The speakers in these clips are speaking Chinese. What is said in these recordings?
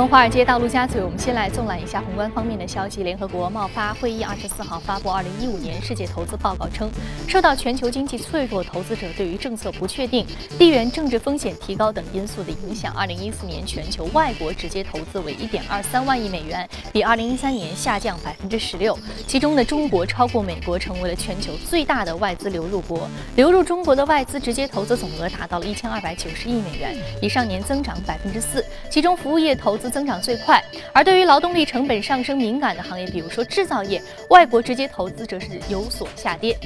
从华尔街到陆家嘴，我们先来纵览一下宏观方面的消息。联合国贸发会议二十四号发布二零一五年世界投资报告称，受到全球经济脆弱、投资者对于政策不确定、地缘政治风险提高等因素的影响，二零一四年全球外国直接投资为一点二三万亿美元，比二零一三年下降百分之十六。其中呢，中国超过美国，成为了全球最大的外资流入国。流入中国的外资直接投资总额达到了一千二百九十亿美元，比上年增长百分之四。其中服务业投资增长最快，而对于劳动力成本上升敏感的行业，比如说制造业，外国直接投资则是有所下跌。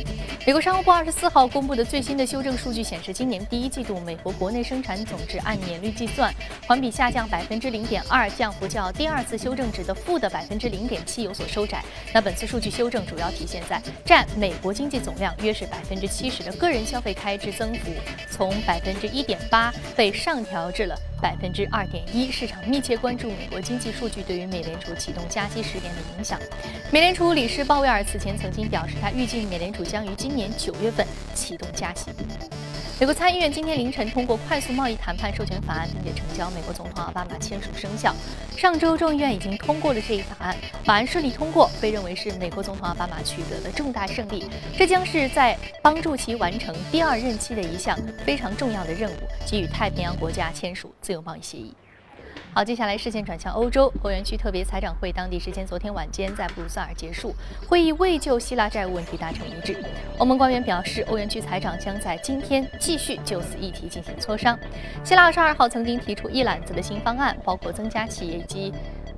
美国商务部二十四号公布的最新的修正数据显示，今年第一季度美国国内生产总值按年率计算，环比下降百分之零点二，降幅较第二次修正值的负的百分之零点七有所收窄。那本次数据修正主要体现在占美国经济总量约是百分之七十的个人消费开支增幅，从百分之一点八被上调至了。百分之二点一，市场密切关注美国经济数据对于美联储启动加息时点的影响。美联储理事鲍威尔此前曾经表示，他预计美联储将于今年九月份启动加息。美国参议院今天凌晨通过快速贸易谈判授权法案，并且成交美国总统奥巴马签署生效。上周众议院已经通过了这一法案，法案顺利通过，被认为是美国总统奥巴马取得的重大胜利。这将是在帮助其完成第二任期的一项非常重要的任务，给予太平洋国家签署自由贸易协议。好，接下来视线转向欧洲，欧元区特别财长会当地时间昨天晚间在布鲁塞尔结束，会议未就希腊债务问题达成一致。欧盟官员表示，欧元区财长将在今天继续就此议题进行磋商。希腊二十二号曾经提出一揽子的新方案，包括增加企业及。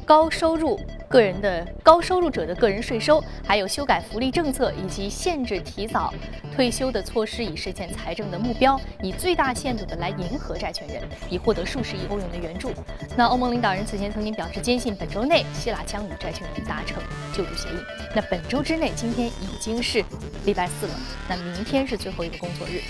高收入个人的高收入者的个人税收，还有修改福利政策以及限制提早退休的措施，以实现财政的目标，以最大限度的来迎合债权人，以获得数十亿欧元的援助。那欧盟领导人此前曾经表示，坚信本周内希腊将与债权人达成救助协议。那本周之内，今天已经是礼拜四了，那明天是最后一个工作日。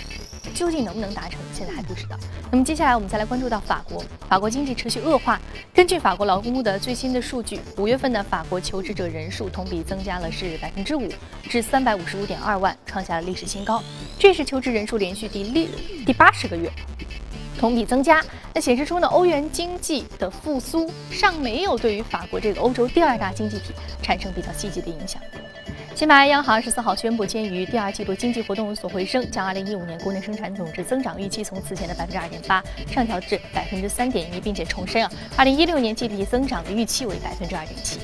究竟能不能达成，现在还不知道。那么接下来我们再来关注到法国，法国经济持续恶化。根据法国劳工部的最新的数据，五月份的法国求职者人数同比增加了是百分之五，至三百五十五点二万，创下了历史新高。这是求职人数连续第六第八十个月同比增加，那显示出呢欧元经济的复苏尚没有对于法国这个欧洲第二大经济体产生比较积极的影响。西班牙央行十四号宣布，鉴于第二季度经济活动有所回升，将二零一五年国内生产总值增长预期从此前的百分之二点八上调至百分之三点一，并且重申啊，二零一六年 GDP 增长的预期为百分之二点七。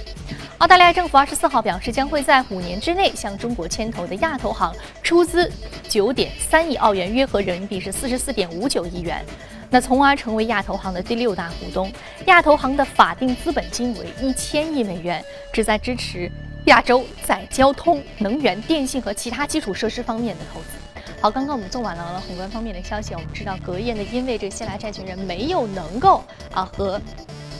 澳大利亚政府二十四号表示，将会在五年之内向中国牵头的亚投行出资九点三亿澳元，约合人民币是四十四点五九亿元，那从而成为亚投行的第六大股东。亚投行的法定资本金为一千亿美元，旨在支持。亚洲在交通、能源、电信和其他基础设施方面的投资。好，刚刚我们做完了宏观方面的消息，我们知道隔夜呢，因为这个希腊债权人没有能够啊和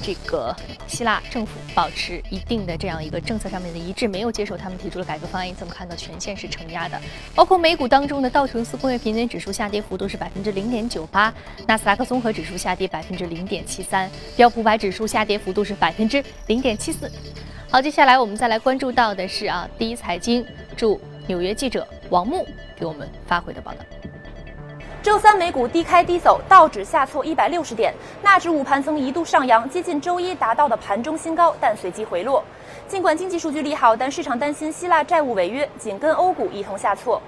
这个希腊政府保持一定的这样一个政策上面的一致，没有接受他们提出的改革方案，因此我们看到全线是承压的。包括美股当中的道琼斯工业平均指数下跌幅度是百分之零点九八，纳斯达克综合指数下跌百分之零点七三，标普百指数下跌幅度是百分之零点七四。好，接下来我们再来关注到的是啊，第一财经驻纽约记者王木给我们发回的报道。周三美股低开低走，道指下挫一百六十点，纳指午盘曾一度上扬，接近周一达到的盘中新高，但随即回落。尽管经济数据利好，但市场担心希腊债务违约，紧跟欧股一同下挫。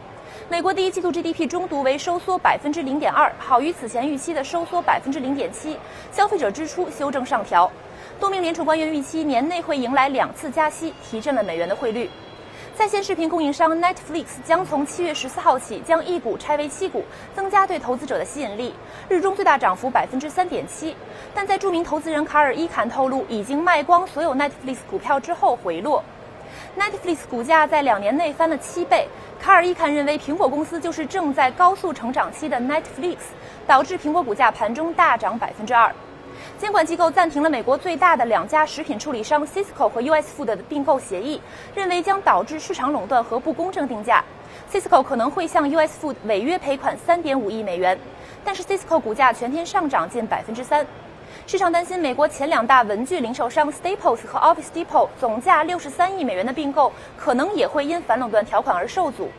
美国第一季度 GDP 中读为收缩百分之零点二，好于此前预期的收缩百分之零点七，消费者支出修正上调。多名联储官员预期年内会迎来两次加息，提振了美元的汇率。在线视频供应商 Netflix 将从七月十四号起将一股拆为七股，增加对投资者的吸引力。日中最大涨幅百分之三点七，但在著名投资人卡尔伊坎透露已经卖光所有 Netflix 股票之后回落。Netflix 股价在两年内翻了七倍。卡尔伊坎认为苹果公司就是正在高速成长期的 Netflix，导致苹果股价盘中大涨百分之二。监管机构暂停了美国最大的两家食品处理商 Cisco 和 US Food 的并购协议，认为将导致市场垄断和不公正定价。Cisco 可能会向 US Food 违约赔款3.5亿美元，但是 Cisco 股价全天上涨近百分之三。市场担心美国前两大文具零售商 Staples 和 Office Depot 总价63亿美元的并购可能也会因反垄断条款而受阻。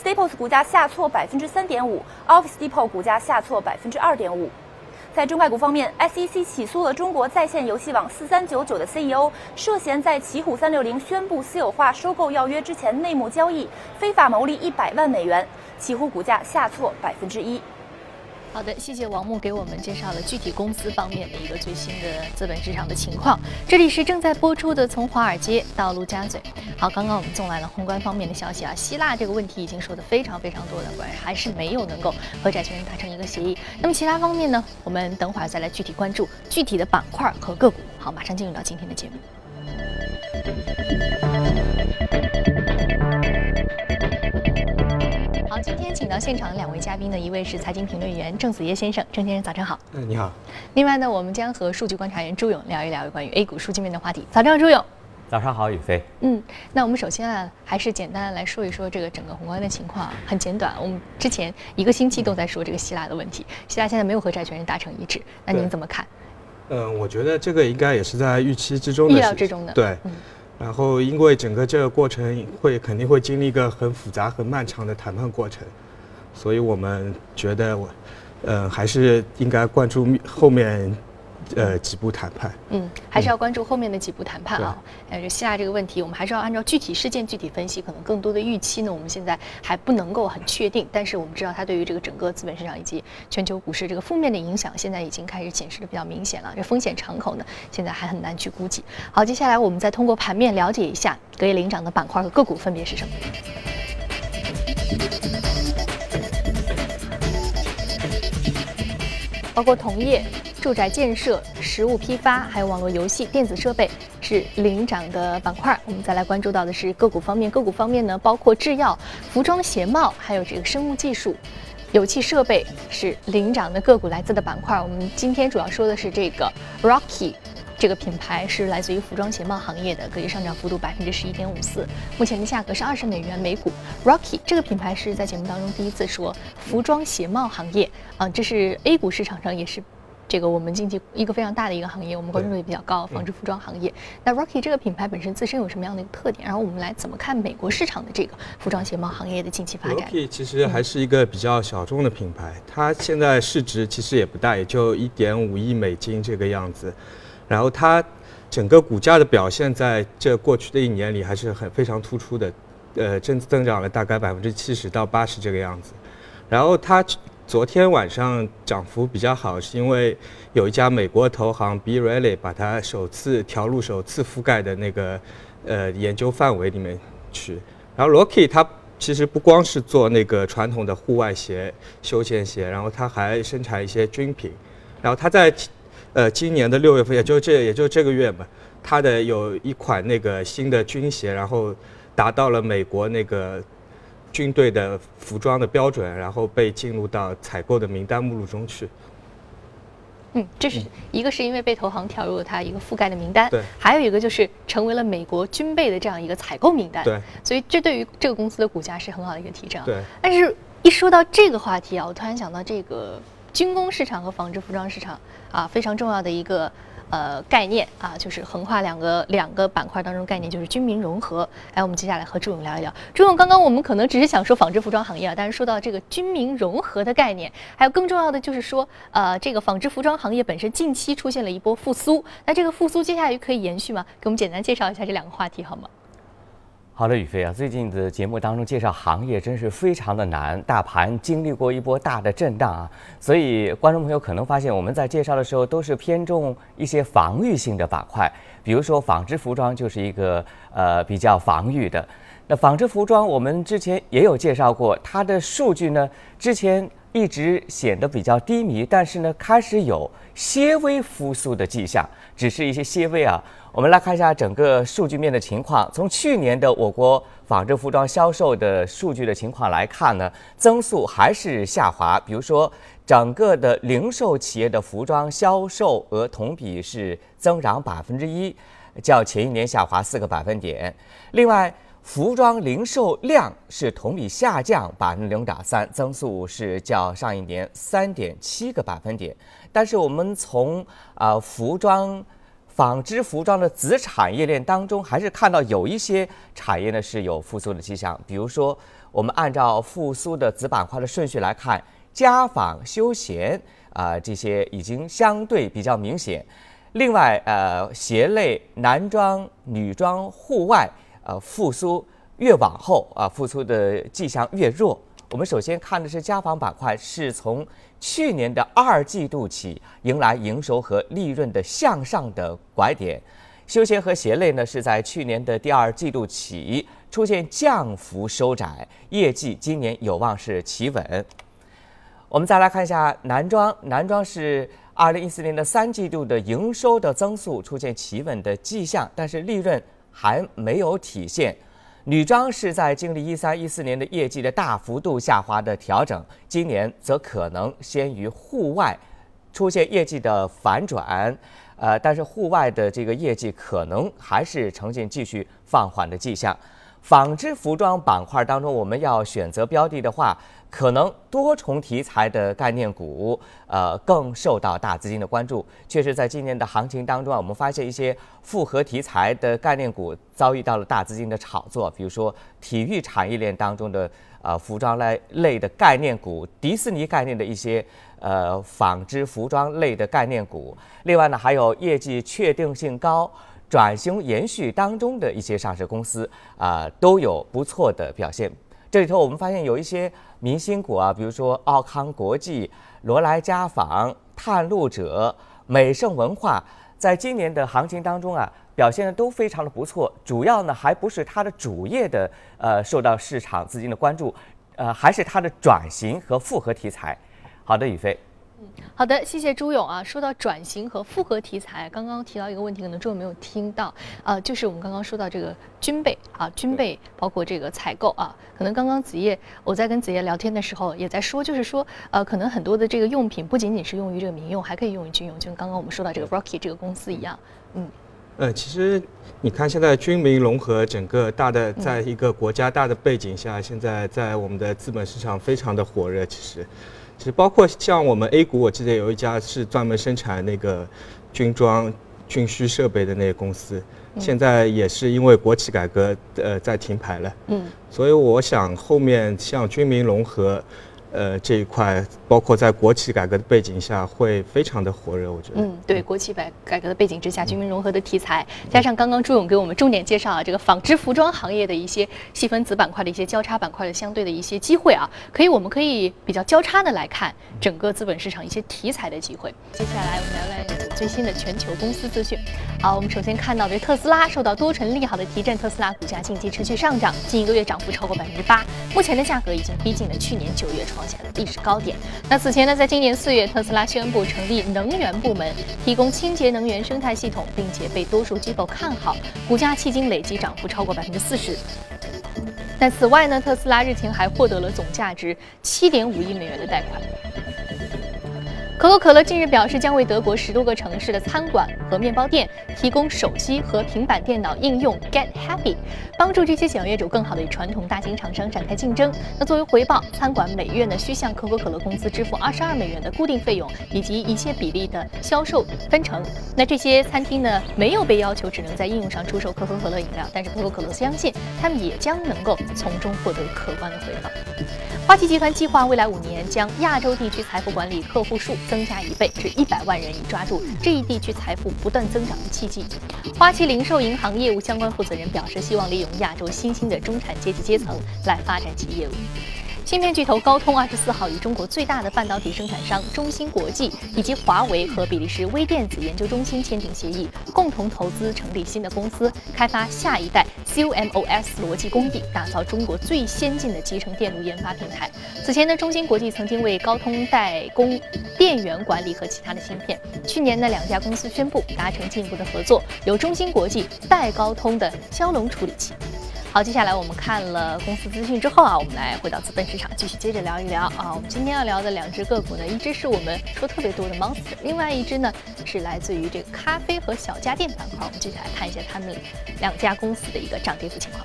Staples 股价下挫百分之三点五，Office Depot 股价下挫百分之二点五。在中概股方面，SEC 起诉了中国在线游戏网四三九九的 CEO，涉嫌在奇虎三六零宣布私有化收购要约之前内幕交易，非法牟利一百万美元。奇虎股价下挫百分之一。好的，谢谢王木给我们介绍了具体公司方面的一个最新的资本市场的情况。这里是正在播出的《从华尔街到陆家嘴》。好，刚刚我们送来了宏观方面的消息啊，希腊这个问题已经说的非常非常多了，关于还是没有能够和债权人达成一个协议。那么其他方面呢，我们等会儿再来具体关注具体的板块和个股。好，马上进入到今天的节目。到现场的两位嘉宾呢，一位是财经评论员郑子叶先生，郑先生早上好。嗯，你好。另外呢，我们将和数据观察员朱勇聊一聊关于 A 股数据面的话题。早上好，朱勇。早上好，宇飞。嗯，那我们首先啊，还是简单的来说一说这个整个宏观的情况，很简短。我们之前一个星期都在说这个希腊的问题，希腊现在没有和债权人达成一致，那您怎么看？嗯，我觉得这个应该也是在预期之中的，意料之中的。对。然后，因为整个这个过程会肯定会经历一个很复杂、很漫长的谈判过程。所以我们觉得，我，呃，还是应该关注后面，呃，几步谈判。嗯，还是要关注后面的几步谈判啊。呃，希腊这个问题，我们还是要按照具体事件具体分析。可能更多的预期呢，我们现在还不能够很确定。但是我们知道，它对于这个整个资本市场以及全球股市这个负面的影响，现在已经开始显示的比较明显了。这风险敞口呢，现在还很难去估计。好，接下来我们再通过盘面了解一下隔夜领涨的板块和个股分别是什么。包括铜业、住宅建设、食物批发，还有网络游戏、电子设备是领涨的板块。我们再来关注到的是个股方面，个股方面呢，包括制药、服装鞋帽，还有这个生物技术、油气设备是领涨的个股来自的板块。我们今天主要说的是这个 Rocky。这个品牌是来自于服装鞋帽行业的，可以上涨幅度百分之十一点五四，目前的价格是二十美元每股。Rocky 这个品牌是在节目当中第一次说服装鞋帽行业啊，这是 A 股市场上也是这个我们经济一个非常大的一个行业，我们关注度也比较高，纺织服装行业。那 Rocky 这个品牌本身自身有什么样的一个特点？然后我们来怎么看美国市场的这个服装鞋帽行业的近期发展？Rocky 其实还是一个比较小众的品牌，它现在市值其实也不大，也就一点五亿美金这个样子。然后它整个股价的表现在这过去的一年里还是很非常突出的，呃，增增长了大概百分之七十到八十这个样子。然后它昨天晚上涨幅比较好，是因为有一家美国投行 B. Riley 把它首次调入首次覆盖的那个呃研究范围里面去。然后 Rocky 它其实不光是做那个传统的户外鞋、休闲鞋，然后它还生产一些军品。然后它在呃，今年的六月份，也就这也就这个月嘛，它的有一款那个新的军鞋，然后达到了美国那个军队的服装的标准，然后被进入到采购的名单目录中去。嗯，这是一个是因为被投行调入了它一个覆盖的名单，对，还有一个就是成为了美国军备的这样一个采购名单，对，所以这对于这个公司的股价是很好的一个提振。对，但是一说到这个话题啊，我突然想到这个。军工市场和纺织服装市场啊，非常重要的一个呃概念啊，就是横跨两个两个板块当中概念，就是军民融合。哎，我们接下来和朱勇聊一聊。朱勇，刚刚我们可能只是想说纺织服装行业啊，但是说到这个军民融合的概念，还有更重要的就是说，呃，这个纺织服装行业本身近期出现了一波复苏，那这个复苏接下来可以延续吗？给我们简单介绍一下这两个话题好吗？好的，宇飞啊，最近的节目当中介绍行业真是非常的难，大盘经历过一波大的震荡啊，所以观众朋友可能发现我们在介绍的时候都是偏重一些防御性的板块，比如说纺织服装就是一个呃比较防御的。那纺织服装我们之前也有介绍过，它的数据呢之前一直显得比较低迷，但是呢开始有些微复苏的迹象，只是一些些微啊。我们来看一下整个数据面的情况。从去年的我国纺织服装销售的数据的情况来看呢，增速还是下滑。比如说，整个的零售企业的服装销售额同比是增长百分之一，较前一年下滑四个百分点。另外，服装零售量是同比下降百分之零点三，增速是较上一年三点七个百分点。但是我们从啊服装。纺织服装的子产业链当中，还是看到有一些产业呢是有复苏的迹象。比如说，我们按照复苏的子板块的顺序来看，家纺休闲啊，这些已经相对比较明显。另外，呃，鞋类、男装、女装、户外，呃，复苏越往后啊，复苏的迹象越弱。我们首先看的是家纺板块，是从去年的二季度起迎来营收和利润的向上的拐点。休闲和鞋类呢，是在去年的第二季度起出现降幅收窄，业绩今年有望是企稳。我们再来看一下男装，男装是。二零一四年的三季度的营收的增速出现企稳的迹象，但是利润还没有体现。女装是在经历一三一四年的业绩的大幅度下滑的调整，今年则可能先于户外出现业绩的反转，呃，但是户外的这个业绩可能还是呈现继续放缓的迹象。纺织服装板块当中，我们要选择标的的话。可能多重题材的概念股，呃，更受到大资金的关注。确实，在今年的行情当中啊，我们发现一些复合题材的概念股遭遇到了大资金的炒作，比如说体育产业链当中的呃服装类类的概念股，迪士尼概念的一些呃纺织服装类的概念股。另外呢，还有业绩确定性高、转型延续当中的一些上市公司啊，都有不错的表现。这里头我们发现有一些明星股啊，比如说奥康国际、罗莱家纺、探路者、美盛文化，在今年的行情当中啊，表现的都非常的不错。主要呢，还不是它的主业的呃受到市场资金的关注，呃，还是它的转型和复合题材。好的，宇飞。好的，谢谢朱勇啊。说到转型和复合题材，刚刚提到一个问题，可能朱勇没有听到，呃，就是我们刚刚说到这个军备啊，军备包括这个采购啊，可能刚刚子夜我在跟子夜聊天的时候也在说，就是说，呃，可能很多的这个用品不仅仅是用于这个民用，还可以用于军用，就跟刚刚我们说到这个 Rocky 这个公司一样，嗯，呃，其实你看现在军民融合整个大的，在一个国家大的背景下，现在在我们的资本市场非常的火热，其实。其实包括像我们 A 股，我记得有一家是专门生产那个军装、军需设备的那个公司，现在也是因为国企改革，呃，在停牌了。嗯，所以我想后面像军民融合。呃，这一块包括在国企改革的背景下，会非常的火热，我觉得。嗯，对，国企改改革的背景之下，军民融合的题材，加上刚刚朱勇给我们重点介绍啊，这个纺织服装行业的一些细分子板块的一些交叉板块的相对的一些机会啊，可以，我们可以比较交叉的来看整个资本市场一些题材的机会。接下来我们来看最新的全球公司资讯。好，我们首先看到的特斯拉受到多重利好的提振，特斯拉股价近期持续上涨，近一个月涨幅超过百分之八，目前的价格已经逼近了去年九月创。下了历史高点。那此前呢，在今年四月，特斯拉宣布成立能源部门，提供清洁能源生态系统，并且被多数机构看好，股价迄今累计涨幅超过百分之四十。那此外呢，特斯拉日前还获得了总价值七点五亿美元的贷款。可口可乐近日表示，将为德国十多个城市的餐馆和面包店提供手机和平板电脑应用 Get Happy，帮助这些小业主更好地与传统大型厂商展开竞争。那作为回报，餐馆每月呢需向可口可乐公司支付二十二美元的固定费用，以及一些比例的销售分成。那这些餐厅呢没有被要求只能在应用上出售可口可乐饮料，但是可口可乐相信他们也将能够从中获得可观的回报。花旗集团计划未来五年将亚洲地区财富管理客户数增加一倍至一百万人，以抓住这一地区财富不断增长的契机。花旗零售银行业务相关负责人表示，希望利用亚洲新兴的中产阶级阶层来发展其业务。芯片巨头高通二十四号与中国最大的半导体生产商中芯国际以及华为和比利时微电子研究中心签订协议，共同投资成立新的公司，开发下一代 COMOS 逻辑工艺，打造中国最先进的集成电路研发平台。此前呢，中芯国际曾经为高通代工电源管理和其他的芯片。去年呢，两家公司宣布达成进一步的合作，由中芯国际代高通的骁龙处理器。好，接下来我们看了公司资讯之后啊，我们来回到资本市场，继续接着聊一聊啊。我们今天要聊的两只个股呢，一只是我们说特别多的 Monster，另外一只呢是来自于这个咖啡和小家电板块。我们接下来看一下他们两家公司的一个涨跌幅情况。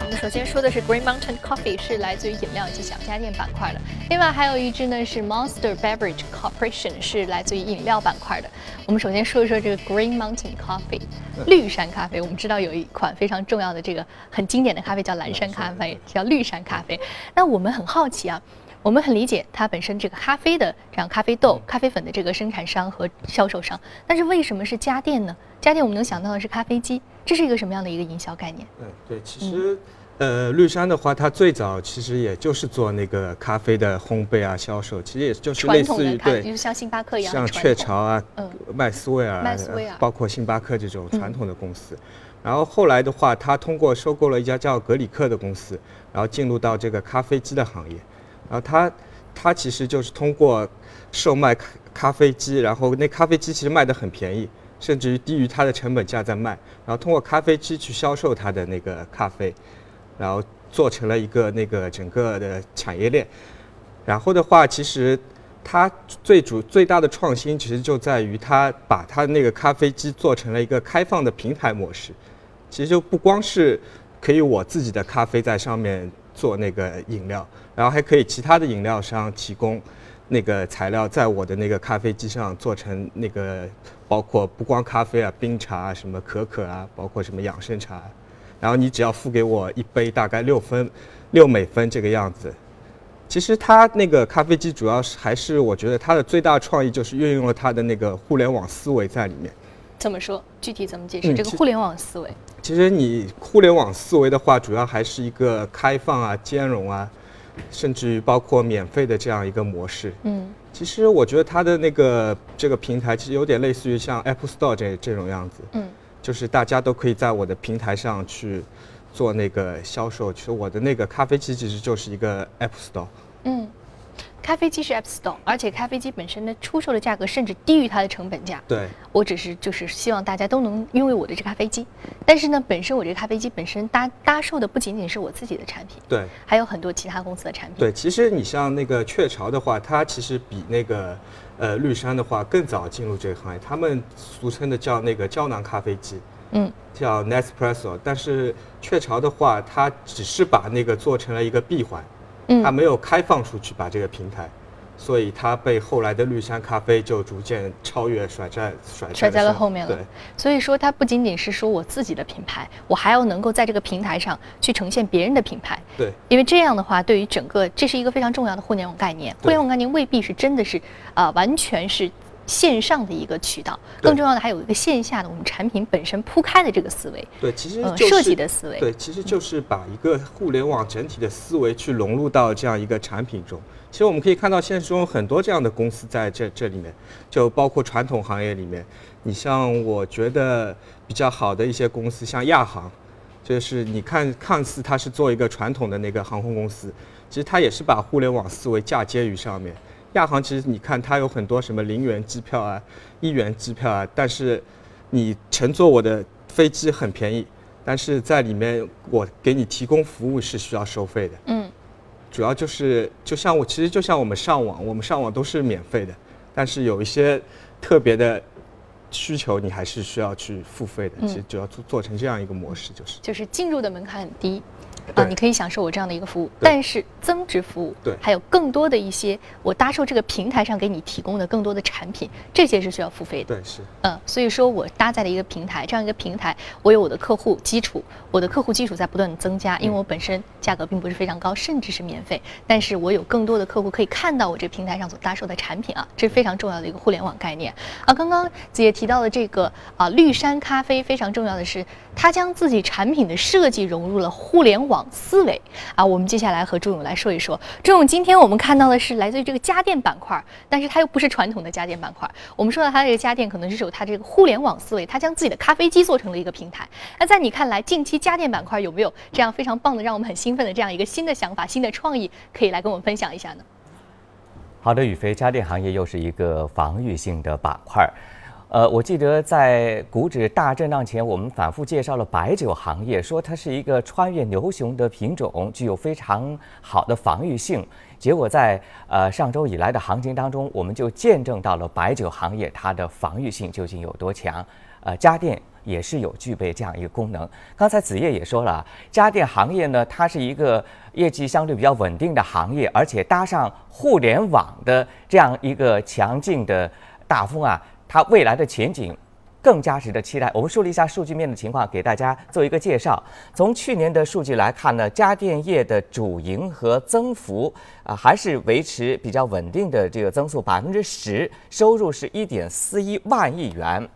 我们首先说的是 Green Mountain Coffee，是来自于饮料及小家电板块的。另外还有一支呢是 Monster Beverage Corporation，是来自于饮料板块的。我们首先说一说这个 Green Mountain Coffee，绿山咖啡。我们知道有一款非常重要的这个很经典的咖啡叫蓝山咖啡，叫绿山咖啡。那我们很好奇啊，我们很理解它本身这个咖啡的这样咖啡豆、咖啡粉的这个生产商和销售商，但是为什么是家电呢？家电我们能想到的是咖啡机，这是一个什么样的一个营销概念？嗯，对，其实。呃，绿山的话，它最早其实也就是做那个咖啡的烘焙啊、销售，其实也就是类似于对，就像星巴克一样，像雀巢啊、麦斯威尔、麦斯威尔，包括星巴克这种传统的公司。然后后来的话，它通过收购了一家叫格里克的公司，然后进入到这个咖啡机的行业。然后它它其实就是通过售卖咖咖啡机，然后那咖啡机其实卖的很便宜，甚至于低于它的成本价在卖。然后通过咖啡机去销售它的那个咖啡。然后做成了一个那个整个的产业链，然后的话，其实它最主最大的创新，其实就在于它把它那个咖啡机做成了一个开放的平台模式。其实就不光是可以我自己的咖啡在上面做那个饮料，然后还可以其他的饮料商提供那个材料，在我的那个咖啡机上做成那个，包括不光咖啡啊，冰茶啊，什么可可啊，包括什么养生茶。然后你只要付给我一杯，大概六分，六美分这个样子。其实它那个咖啡机主要是还是我觉得它的最大创意就是运用了它的那个互联网思维在里面。怎么说？具体怎么解释这个互联网思维？其实你互联网思维的话，主要还是一个开放啊、兼容啊，甚至于包括免费的这样一个模式。嗯。其实我觉得它的那个这个平台其实有点类似于像 Apple Store 这这种样子。嗯。就是大家都可以在我的平台上去做那个销售。其实我的那个咖啡机其实就是一个 App Store。嗯，咖啡机是 App Store，而且咖啡机本身的出售的价格甚至低于它的成本价。对，我只是就是希望大家都能拥有我的这咖啡机。但是呢，本身我这咖啡机本身搭搭售的不仅仅是我自己的产品，对，还有很多其他公司的产品。对，其实你像那个雀巢的话，它其实比那个。呃，绿山的话更早进入这个行业，他们俗称的叫那个胶囊咖啡机，嗯，叫 Nespresso。但是雀巢的话，它只是把那个做成了一个闭环，嗯，它没有开放出去把这个平台。所以它被后来的绿山咖啡就逐渐超越，甩在甩甩在了后面了。对，所以说它不仅仅是说我自己的品牌，我还要能够在这个平台上去呈现别人的品牌。对，因为这样的话，对于整个这是一个非常重要的互联网概念。互联网概念未必是真的是啊，完全是线上的一个渠道。更重要的还有一个线下的我们产品本身铺开的这个思维。对，其实设计的思维。对，其实就是把一个互联网整体的思维去融入到这样一个产品中。其实我们可以看到，现实中很多这样的公司在这这里面，就包括传统行业里面。你像我觉得比较好的一些公司，像亚航，就是你看看似它是做一个传统的那个航空公司，其实它也是把互联网思维嫁接于上面。亚航其实你看它有很多什么零元机票啊、一元机票啊，但是你乘坐我的飞机很便宜，但是在里面我给你提供服务是需要收费的。嗯。主要就是，就像我，其实就像我们上网，我们上网都是免费的，但是有一些特别的需求，你还是需要去付费的。其实主要做做成这样一个模式，就是就是进入的门槛很低。啊，你可以享受我这样的一个服务，但是增值服务，对，还有更多的一些我搭售这个平台上给你提供的更多的产品，这些是需要付费的。对，是。嗯，所以说我搭载了一个平台，这样一个平台，我有我的客户基础，我的客户基础在不断的增加，因为我本身价格并不是非常高，甚至是免费，但是我有更多的客户可以看到我这个平台上所搭售的产品啊，这是非常重要的一个互联网概念啊。刚刚子也提到了这个啊，绿山咖啡非常重要的是，它将自己产品的设计融入了互联网思维。啊，我们接下来和朱勇来说一说。朱勇，今天我们看到的是来自于这个家电板块，但是它又不是传统的家电板块。我们说到它这个家电，可能是有它这个互联网思维，它将自己的咖啡机做成了一个平台。那在你看来，近期家电板块有没有这样非常棒的、让我们很兴奋的这样一个新的想法、新的创意，可以来跟我们分享一下呢？好的，宇飞，家电行业又是一个防御性的板块。呃，我记得在股指大震荡前，我们反复介绍了白酒行业，说它是一个穿越牛熊的品种，具有非常好的防御性。结果在呃上周以来的行情当中，我们就见证到了白酒行业它的防御性究竟有多强。呃，家电也是有具备这样一个功能。刚才子夜也说了，家电行业呢，它是一个业绩相对比较稳定的行业，而且搭上互联网的这样一个强劲的大风啊，它未来的前景。更加值得期待。我们梳理一下数据面的情况，给大家做一个介绍。从去年的数据来看呢，家电业的主营和增幅啊，还是维持比较稳定的这个增速百分之十，收入是一点四一万亿元。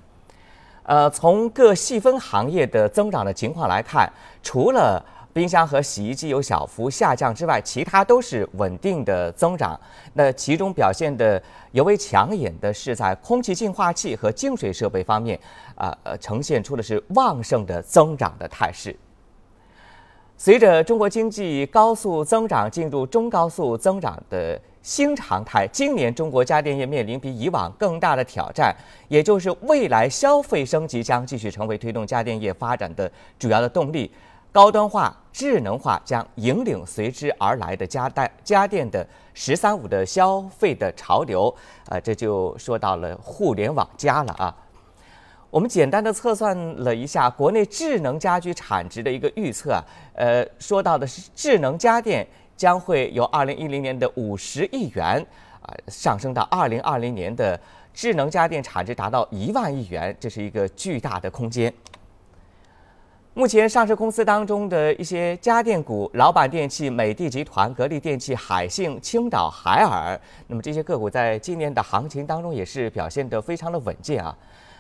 呃，从各细分行业的增长的情况来看，除了冰箱和洗衣机有小幅下降之外，其他都是稳定的增长。那其中表现的尤为抢眼的是在空气净化器和净水设备方面，啊呃，呈现出的是旺盛的增长的态势。随着中国经济高速增长进入中高速增长的新常态，今年中国家电业面临比以往更大的挑战，也就是未来消费升级将继续成为推动家电业发展的主要的动力。高端化、智能化将引领随之而来的家电家电的“十三五”的消费的潮流，啊，这就说到了互联网加了啊。我们简单的测算了一下国内智能家居产值的一个预测，呃，说到的是智能家电将会由二零一零年的五十亿元啊上升到二零二零年的智能家电产值达到一万亿元，这是一个巨大的空间。目前上市公司当中的一些家电股，老板电器、美的集团、格力电器、海信、青岛海尔，那么这些个股在今年的行情当中也是表现得非常的稳健啊。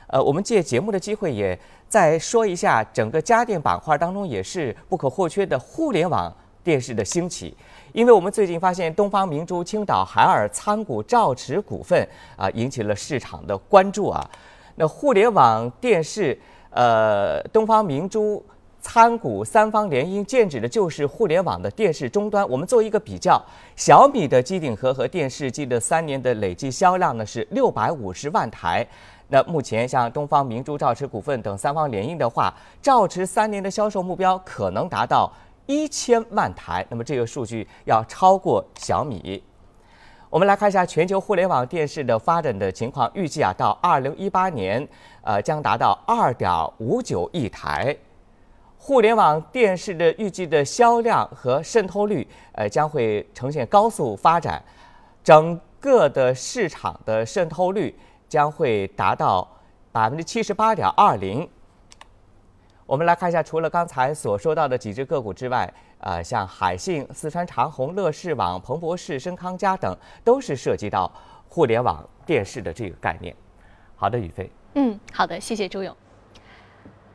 呃，我们借节目的机会也再说一下，整个家电板块当中也是不可或缺的互联网电视的兴起，因为我们最近发现东方明珠、青岛海尔参股兆驰股份啊，引起了市场的关注啊。那互联网电视。呃，东方明珠参股三方联姻，剑指的就是互联网的电视终端。我们做一个比较，小米的机顶盒和电视机的三年的累计销量呢是六百五十万台。那目前像东方明珠、兆驰股份等三方联姻的话，兆驰三年的销售目标可能达到一千万台。那么这个数据要超过小米。我们来看一下全球互联网电视的发展的情况，预计啊到二零一八年。呃，将达到二点五九亿台，互联网电视的预计的销量和渗透率，呃，将会呈现高速发展，整个的市场的渗透率将会达到百分之七十八点二零。我们来看一下，除了刚才所说到的几只个股之外，呃，像海信、四川长虹、乐视网、彭博士、深康佳等，都是涉及到互联网电视的这个概念。好的，宇飞。嗯，好的，谢谢周勇。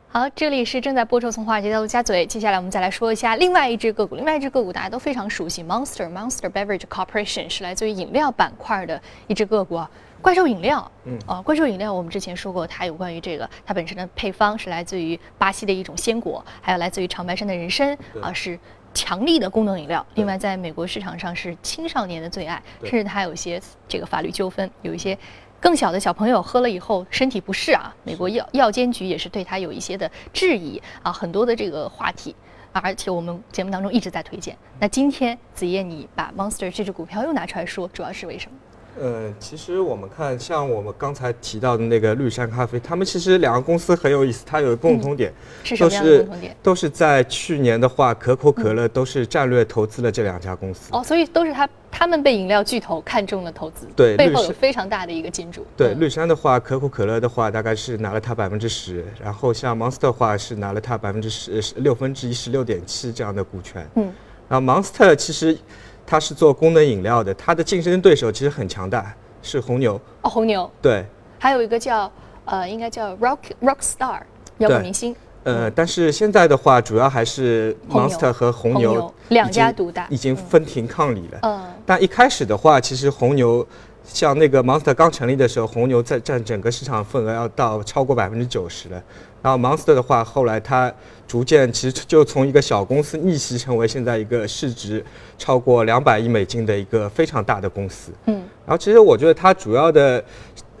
好，这里是正在播出从华尔街到陆家嘴。接下来我们再来说一下另外一只个股，另外一只个股大家都非常熟悉，Monster Monster Beverage Corporation 是来自于饮料板块的一只个股，怪兽饮料。嗯，啊，怪兽饮料我们之前说过，它有关于这个，它本身的配方是来自于巴西的一种鲜果，还有来自于长白山的人参，啊，是强力的功能饮料。另外，在美国市场上是青少年的最爱，甚至它有一些这个法律纠纷，有一些。更小的小朋友喝了以后身体不适啊，美国药药监局也是对它有一些的质疑啊，很多的这个话题，而且我们节目当中一直在推荐。那今天子夜你把 Monster 这只股票又拿出来说，主要是为什么？呃，其实我们看，像我们刚才提到的那个绿山咖啡，他们其实两个公司很有意思，它有共同点，是什么样的共同点？都是在去年的话，可口可乐都是战略投资了这两家公司。哦，所以都是他他们被饮料巨头看中了投资，对，背后有非常大的一个金主。对，绿山的话，可口可乐的话，大概是拿了它百分之十，然后像 Monster 的话是拿了它百分之十六分之一十六点七这样的股权。嗯，然后 Monster 其实它是做功能饮料的，它的竞争对手其实很强大。是红牛哦，红牛对，还有一个叫呃，应该叫 Rock Rock Star 摇滚明星。呃，但是现在的话，主要还是 Monster 和红牛两家独大，已经分庭抗礼了。嗯，但一开始的话，其实红牛像那个 Monster 刚成立的时候，红牛在占整个市场份额要到超过百分之九十了。然后 Monster 的话，后来它逐渐其实就从一个小公司逆袭成为现在一个市值超过两百亿美金的一个非常大的公司。嗯。然后其实我觉得它主要的，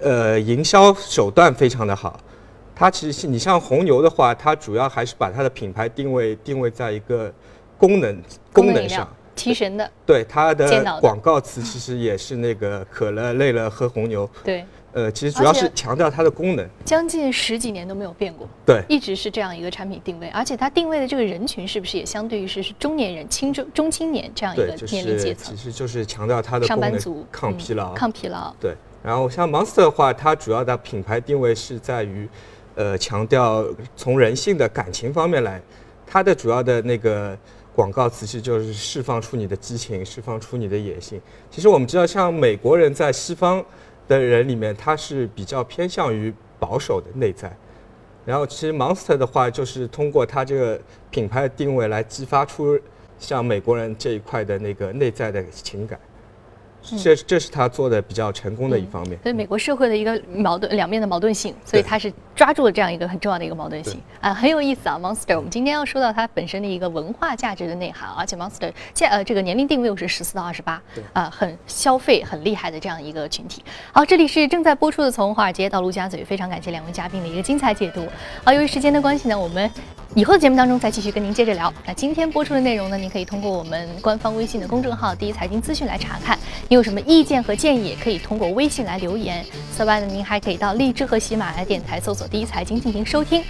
呃，营销手段非常的好。它其实你像红牛的话，它主要还是把它的品牌定位定位在一个功能功能上，提神的，对它的的。广告词其实也是那个渴了累了喝红牛，对，呃，其实主要是强调它的功能。将近十几年都没有变过，对，一直是这样一个产品定位，而且它定位的这个人群是不是也相对于是是中年人、青中中青年这样一个年龄阶层？是其？实就是强调它的功能上班族嗯抗疲劳，抗疲劳，对，然后像 Monster 的话，它主要的品牌定位是在于，呃，强调从人性的感情方面来，它的主要的那个广告词其实就是释放出你的激情，释放出你的野性。其实我们知道，像美国人在西方的人里面，他是比较偏向于保守的内在。然后其实 Monster 的话，就是通过它这个品牌的定位来激发出像美国人这一块的那个内在的情感。这这是他做的比较成功的一方面。所以美国社会的一个矛盾两面的矛盾性，所以他是抓住了这样一个很重要的一个矛盾性啊，很有意思啊。Monster，我们今天要说到它本身的一个文化价值的内涵，而且 Monster 现呃这个年龄定位又是十四到二十八，啊，很消费很厉害的这样一个群体。好，这里是正在播出的从华尔街到陆家嘴，非常感谢两位嘉宾的一个精彩解读。好，由于时间的关系呢，我们以后的节目当中再继续跟您接着聊。那今天播出的内容呢，您可以通过我们官方微信的公众号“第一财经资讯”来查看。您有什么意见和建议，也可以通过微信来留言。此外呢，您还可以到荔枝和喜马拉雅电台搜索“第一财经”进行收听。